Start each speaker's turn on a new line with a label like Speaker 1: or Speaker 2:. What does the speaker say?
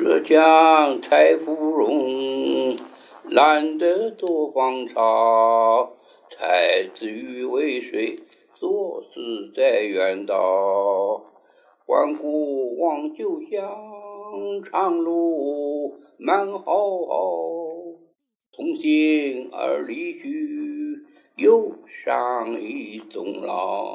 Speaker 1: 浙江太芙蓉，懒得做芳草。才子欲为谁作死在远道？关古望旧乡，长路漫浩浩。同行而离去，忧伤已终老。